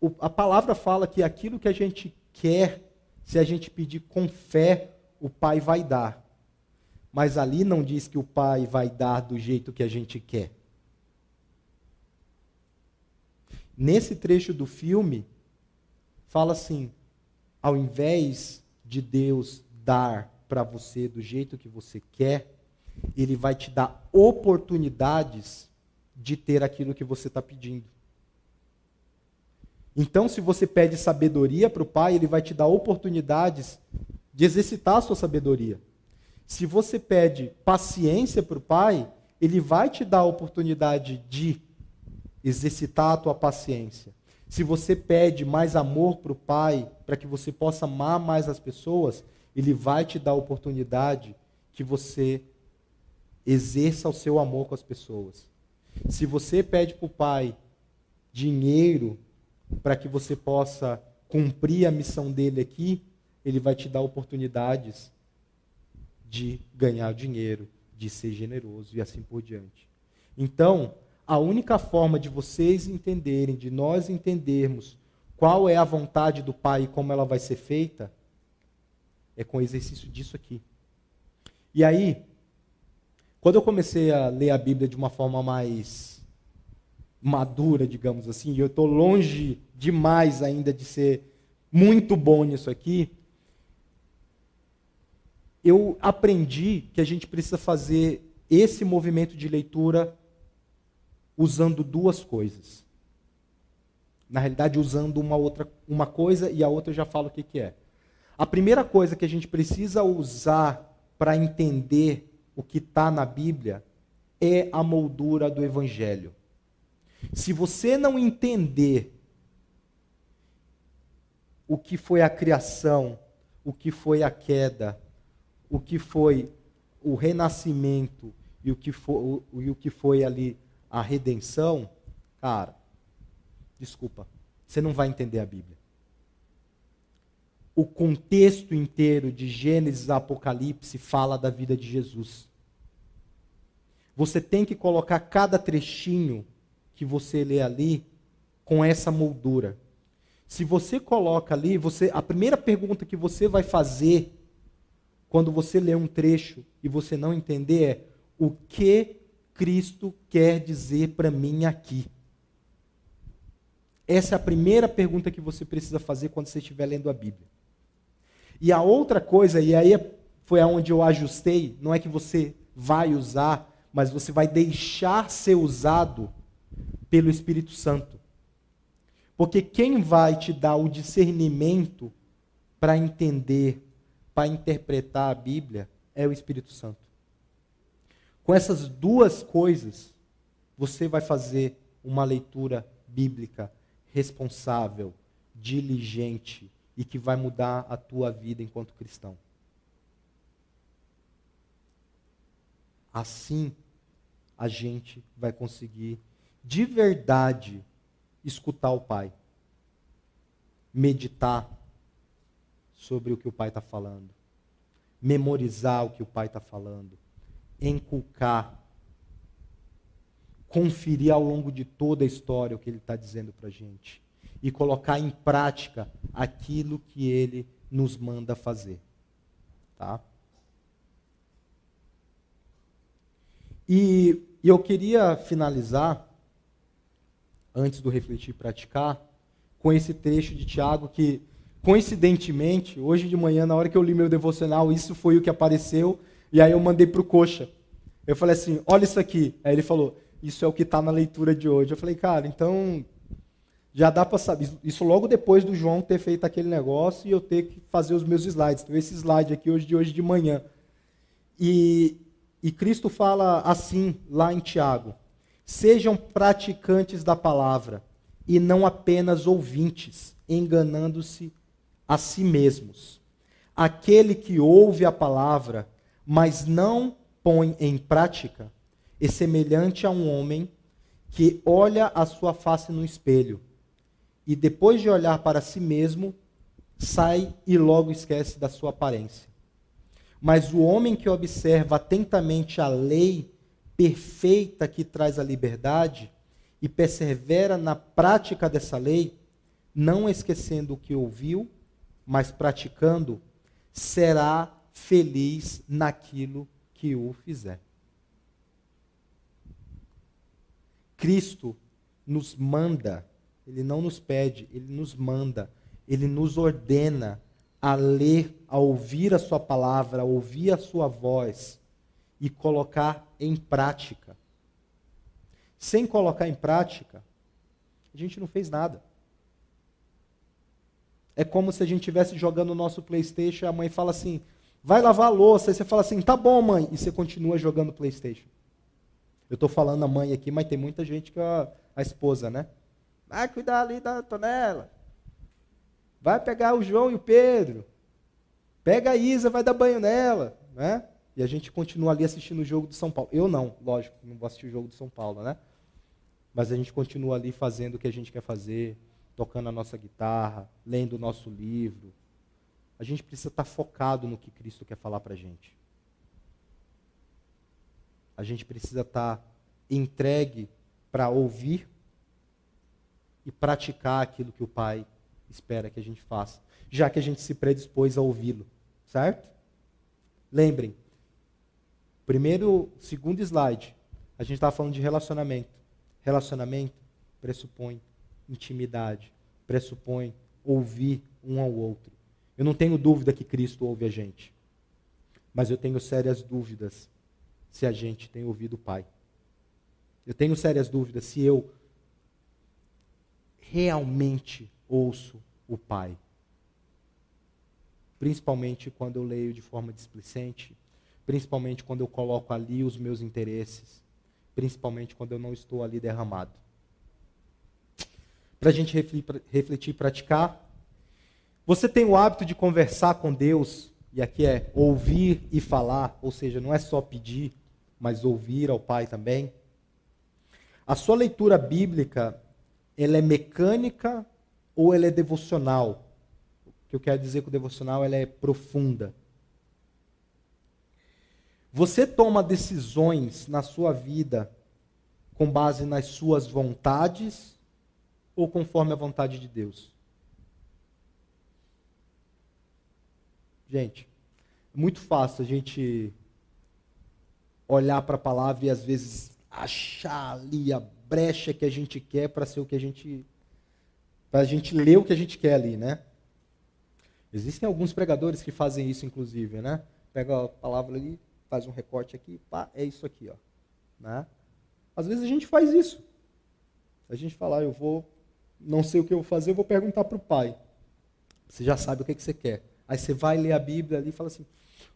Speaker 1: o, a palavra fala que aquilo que a gente quer, se a gente pedir com fé, o Pai vai dar. Mas ali não diz que o Pai vai dar do jeito que a gente quer. Nesse trecho do filme, fala assim: ao invés de Deus dar para você do jeito que você quer, Ele vai te dar oportunidades de ter aquilo que você está pedindo. Então, se você pede sabedoria para o pai, ele vai te dar oportunidades de exercitar a sua sabedoria. Se você pede paciência para o pai, ele vai te dar a oportunidade de exercitar a tua paciência. Se você pede mais amor para o pai, para que você possa amar mais as pessoas, ele vai te dar a oportunidade que você exerça o seu amor com as pessoas. Se você pede para o pai dinheiro para que você possa cumprir a missão dele aqui, ele vai te dar oportunidades de ganhar dinheiro, de ser generoso e assim por diante. Então, a única forma de vocês entenderem, de nós entendermos qual é a vontade do Pai e como ela vai ser feita, é com o exercício disso aqui. E aí, quando eu comecei a ler a Bíblia de uma forma mais madura, digamos assim, e eu estou longe demais ainda de ser muito bom nisso aqui, eu aprendi que a gente precisa fazer esse movimento de leitura usando duas coisas. Na realidade, usando uma outra uma coisa e a outra eu já falo o que, que é. A primeira coisa que a gente precisa usar para entender o que está na Bíblia é a moldura do Evangelho. Se você não entender o que foi a criação, o que foi a queda, o que foi o renascimento e o que foi, o, e o que foi ali a redenção, cara, desculpa, você não vai entender a Bíblia. O contexto inteiro de Gênesis a Apocalipse fala da vida de Jesus. Você tem que colocar cada trechinho que você lê ali com essa moldura. Se você coloca ali, você, a primeira pergunta que você vai fazer quando você lê um trecho e você não entender é o que Cristo quer dizer para mim aqui? Essa é a primeira pergunta que você precisa fazer quando você estiver lendo a Bíblia. E a outra coisa, e aí foi aonde eu ajustei, não é que você vai usar, mas você vai deixar ser usado pelo Espírito Santo. Porque quem vai te dar o discernimento para entender, para interpretar a Bíblia, é o Espírito Santo. Com essas duas coisas, você vai fazer uma leitura bíblica responsável, diligente e que vai mudar a tua vida enquanto cristão. Assim, a gente vai conseguir de verdade escutar o Pai, meditar sobre o que o Pai está falando, memorizar o que o Pai está falando, enculcar, conferir ao longo de toda a história o que ele está dizendo para a gente. E colocar em prática aquilo que ele nos manda fazer. Tá? E, e eu queria finalizar, antes do refletir e praticar, com esse trecho de Tiago que, coincidentemente, hoje de manhã, na hora que eu li meu devocional, isso foi o que apareceu e aí eu mandei para o Coxa. Eu falei assim, olha isso aqui. Aí ele falou, isso é o que está na leitura de hoje. Eu falei, cara, então já dá para saber. Isso logo depois do João ter feito aquele negócio e eu ter que fazer os meus slides. Então, esse slide aqui hoje de hoje de manhã. E, e Cristo fala assim lá em Tiago: Sejam praticantes da palavra e não apenas ouvintes, enganando-se a si mesmos. Aquele que ouve a palavra mas não põe em prática, é semelhante a um homem que olha a sua face no espelho e depois de olhar para si mesmo, sai e logo esquece da sua aparência. Mas o homem que observa atentamente a lei perfeita que traz a liberdade e persevera na prática dessa lei, não esquecendo o que ouviu, mas praticando, será feliz naquilo que o fizer. Cristo nos manda, ele não nos pede, ele nos manda, ele nos ordena a ler, a ouvir a sua palavra, a ouvir a sua voz e colocar em prática. Sem colocar em prática, a gente não fez nada. É como se a gente estivesse jogando o nosso PlayStation e a mãe fala assim: vai lavar a louça. E você fala assim: tá bom, mãe. E você continua jogando PlayStation. Eu estou falando a mãe aqui, mas tem muita gente que é a, esposa, né? Vai cuidar ali da Antonella. Vai pegar o João e o Pedro. Pega a Isa, vai dar banho nela. Né? E a gente continua ali assistindo o jogo do São Paulo. Eu não, lógico, não vou assistir o jogo do São Paulo, né? Mas a gente continua ali fazendo o que a gente quer fazer, tocando a nossa guitarra, lendo o nosso livro. A gente precisa estar focado no que Cristo quer falar para a gente. A gente precisa estar entregue para ouvir e praticar aquilo que o Pai espera que a gente faça, já que a gente se predispôs a ouvi-lo, certo? Lembrem, primeiro, segundo slide, a gente estava falando de relacionamento. Relacionamento pressupõe intimidade, pressupõe ouvir um ao outro. Eu não tenho dúvida que Cristo ouve a gente, mas eu tenho sérias dúvidas se a gente tem ouvido o Pai. Eu tenho sérias dúvidas se eu realmente ouço o Pai. Principalmente quando eu leio de forma displicente, principalmente quando eu coloco ali os meus interesses, principalmente quando eu não estou ali derramado. Para a gente refletir e praticar, você tem o hábito de conversar com Deus, e aqui é ouvir e falar, ou seja, não é só pedir, mas ouvir ao Pai também. A sua leitura bíblica, ela é mecânica ou ela é devocional? O que eu quero dizer com devocional, ela é profunda. Você toma decisões na sua vida com base nas suas vontades ou conforme a vontade de Deus? Gente, é muito fácil a gente olhar para a palavra e às vezes achar ali a brecha que a gente quer para ser o que a gente para a gente ler o que a gente quer ali, né? Existem alguns pregadores que fazem isso, inclusive, né? Pega a palavra ali, faz um recorte aqui, pá, é isso aqui, ó. Né? Às vezes a gente faz isso. A gente fala, eu vou, não sei o que eu vou fazer, eu vou perguntar para o pai. Você já sabe o que, que você quer. Aí você vai ler a Bíblia ali e fala assim,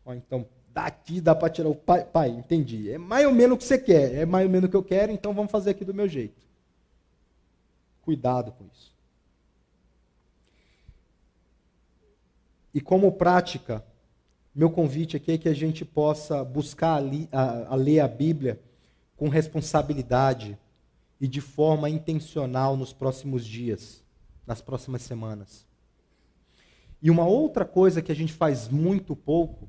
Speaker 1: ó, então daqui dá para tirar o pai. Pai, entendi. É mais ou menos o que você quer, é mais ou menos o que eu quero, então vamos fazer aqui do meu jeito. Cuidado com isso. E como prática, meu convite aqui é que a gente possa buscar a, a, a ler a Bíblia com responsabilidade e de forma intencional nos próximos dias, nas próximas semanas. E uma outra coisa que a gente faz muito pouco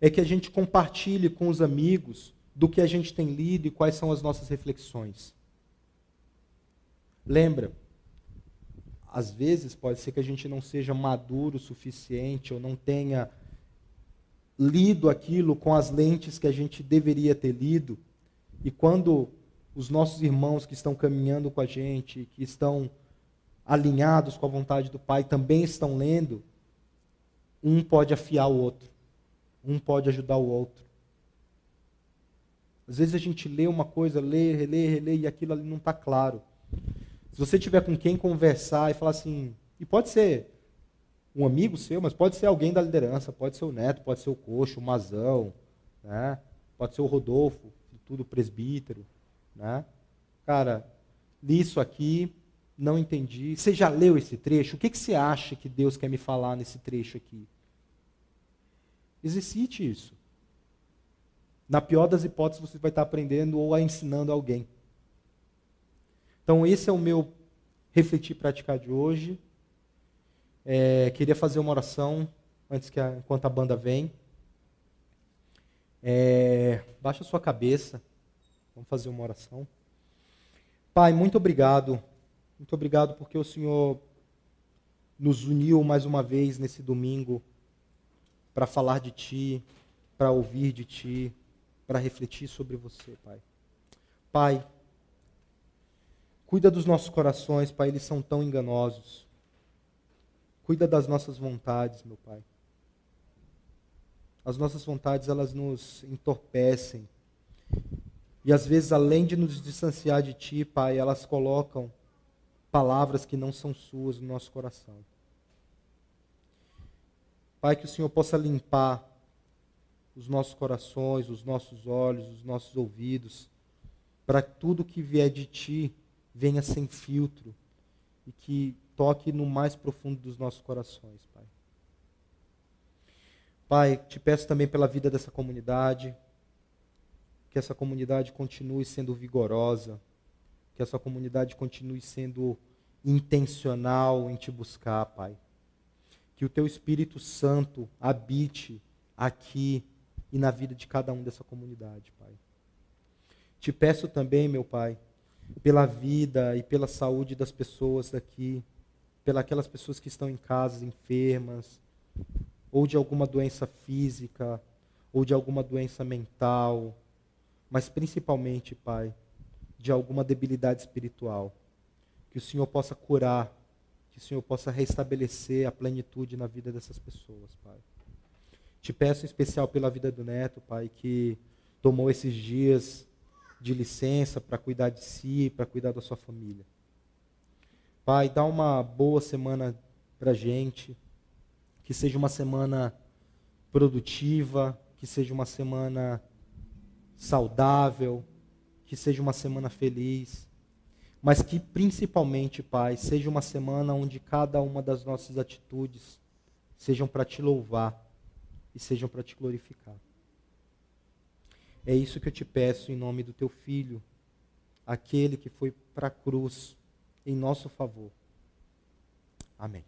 Speaker 1: é que a gente compartilhe com os amigos do que a gente tem lido e quais são as nossas reflexões. Lembra, às vezes pode ser que a gente não seja maduro o suficiente ou não tenha lido aquilo com as lentes que a gente deveria ter lido. E quando os nossos irmãos que estão caminhando com a gente, que estão alinhados com a vontade do Pai, também estão lendo, um pode afiar o outro, um pode ajudar o outro. Às vezes a gente lê uma coisa, lê, relê, relê, e aquilo ali não está claro. Se você tiver com quem conversar e falar assim, e pode ser um amigo seu, mas pode ser alguém da liderança, pode ser o neto, pode ser o coxo, o mazão, né? pode ser o Rodolfo, tudo presbítero. Né? Cara, li isso aqui, não entendi. Você já leu esse trecho? O que, que você acha que Deus quer me falar nesse trecho aqui? Exercite isso. Na pior das hipóteses, você vai estar aprendendo ou ensinando alguém. Então, esse é o meu refletir e praticar de hoje. É, queria fazer uma oração antes que a, enquanto a banda vem. É, baixa sua cabeça. Vamos fazer uma oração. Pai, muito obrigado. Muito obrigado porque o Senhor nos uniu mais uma vez nesse domingo para falar de Ti, para ouvir de Ti, para refletir sobre você, Pai. Pai, Cuida dos nossos corações, Pai, eles são tão enganosos. Cuida das nossas vontades, meu Pai. As nossas vontades, elas nos entorpecem. E às vezes, além de nos distanciar de Ti, Pai, elas colocam palavras que não são suas no nosso coração. Pai, que o Senhor possa limpar os nossos corações, os nossos olhos, os nossos ouvidos, para que tudo que vier de Ti venha sem filtro e que toque no mais profundo dos nossos corações, Pai. Pai, te peço também pela vida dessa comunidade, que essa comunidade continue sendo vigorosa, que essa comunidade continue sendo intencional em te buscar, Pai. Que o teu Espírito Santo habite aqui e na vida de cada um dessa comunidade, Pai. Te peço também, meu Pai, pela vida e pela saúde das pessoas daqui, pelas pessoas que estão em casas enfermas, ou de alguma doença física, ou de alguma doença mental, mas principalmente, Pai, de alguma debilidade espiritual. Que o Senhor possa curar, que o Senhor possa restabelecer a plenitude na vida dessas pessoas, Pai. Te peço em especial pela vida do neto, Pai, que tomou esses dias de licença para cuidar de si, para cuidar da sua família. Pai, dá uma boa semana para gente, que seja uma semana produtiva, que seja uma semana saudável, que seja uma semana feliz, mas que principalmente, Pai, seja uma semana onde cada uma das nossas atitudes sejam para te louvar e sejam para te glorificar. É isso que eu te peço em nome do teu filho, aquele que foi para a cruz em nosso favor. Amém.